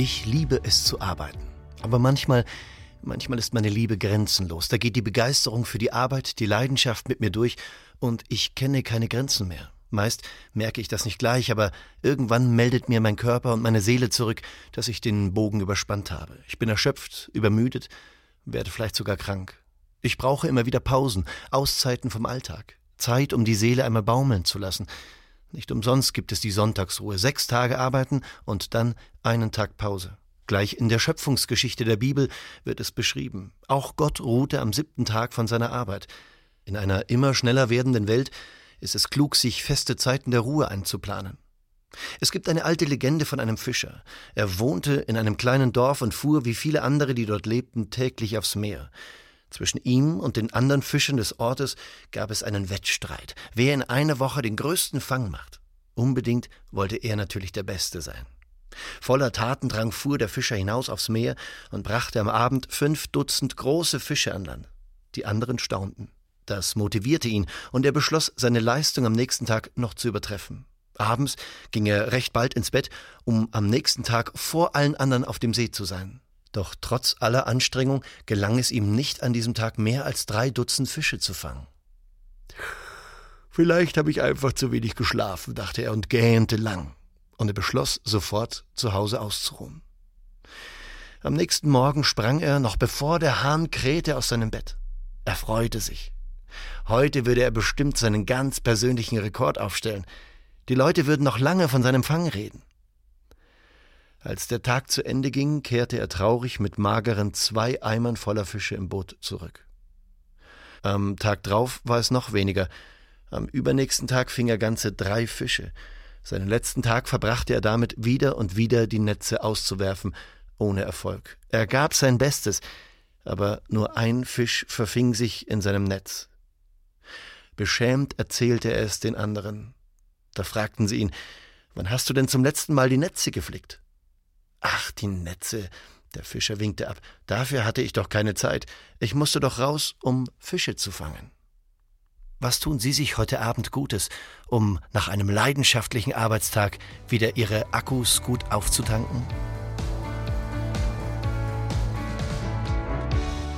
Ich liebe es zu arbeiten. Aber manchmal, manchmal ist meine Liebe grenzenlos. Da geht die Begeisterung für die Arbeit, die Leidenschaft mit mir durch und ich kenne keine Grenzen mehr. Meist merke ich das nicht gleich, aber irgendwann meldet mir mein Körper und meine Seele zurück, dass ich den Bogen überspannt habe. Ich bin erschöpft, übermüdet, werde vielleicht sogar krank. Ich brauche immer wieder Pausen, Auszeiten vom Alltag, Zeit, um die Seele einmal baumeln zu lassen, nicht umsonst gibt es die Sonntagsruhe, sechs Tage arbeiten und dann einen Tag Pause. Gleich in der Schöpfungsgeschichte der Bibel wird es beschrieben. Auch Gott ruhte am siebten Tag von seiner Arbeit. In einer immer schneller werdenden Welt ist es klug, sich feste Zeiten der Ruhe einzuplanen. Es gibt eine alte Legende von einem Fischer. Er wohnte in einem kleinen Dorf und fuhr wie viele andere, die dort lebten, täglich aufs Meer. Zwischen ihm und den anderen Fischen des Ortes gab es einen Wettstreit, wer in einer Woche den größten Fang macht. Unbedingt wollte er natürlich der Beste sein. Voller Tatendrang fuhr der Fischer hinaus aufs Meer und brachte am Abend fünf Dutzend große Fische an Land. Die anderen staunten. Das motivierte ihn, und er beschloss, seine Leistung am nächsten Tag noch zu übertreffen. Abends ging er recht bald ins Bett, um am nächsten Tag vor allen anderen auf dem See zu sein. Doch trotz aller Anstrengung gelang es ihm nicht an diesem Tag mehr als drei Dutzend Fische zu fangen. Vielleicht habe ich einfach zu wenig geschlafen, dachte er und gähnte lang. Und er beschloss, sofort zu Hause auszuruhen. Am nächsten Morgen sprang er, noch bevor der Hahn krähte, aus seinem Bett. Er freute sich. Heute würde er bestimmt seinen ganz persönlichen Rekord aufstellen. Die Leute würden noch lange von seinem Fang reden. Als der Tag zu Ende ging, kehrte er traurig mit mageren zwei Eimern voller Fische im Boot zurück. Am Tag drauf war es noch weniger. Am übernächsten Tag fing er ganze drei Fische. Seinen letzten Tag verbrachte er damit, wieder und wieder die Netze auszuwerfen, ohne Erfolg. Er gab sein Bestes, aber nur ein Fisch verfing sich in seinem Netz. Beschämt erzählte er es den anderen. Da fragten sie ihn, wann hast du denn zum letzten Mal die Netze geflickt? Ach, die Netze. Der Fischer winkte ab. Dafür hatte ich doch keine Zeit. Ich musste doch raus, um Fische zu fangen. Was tun Sie sich heute Abend Gutes, um nach einem leidenschaftlichen Arbeitstag wieder Ihre Akkus gut aufzutanken?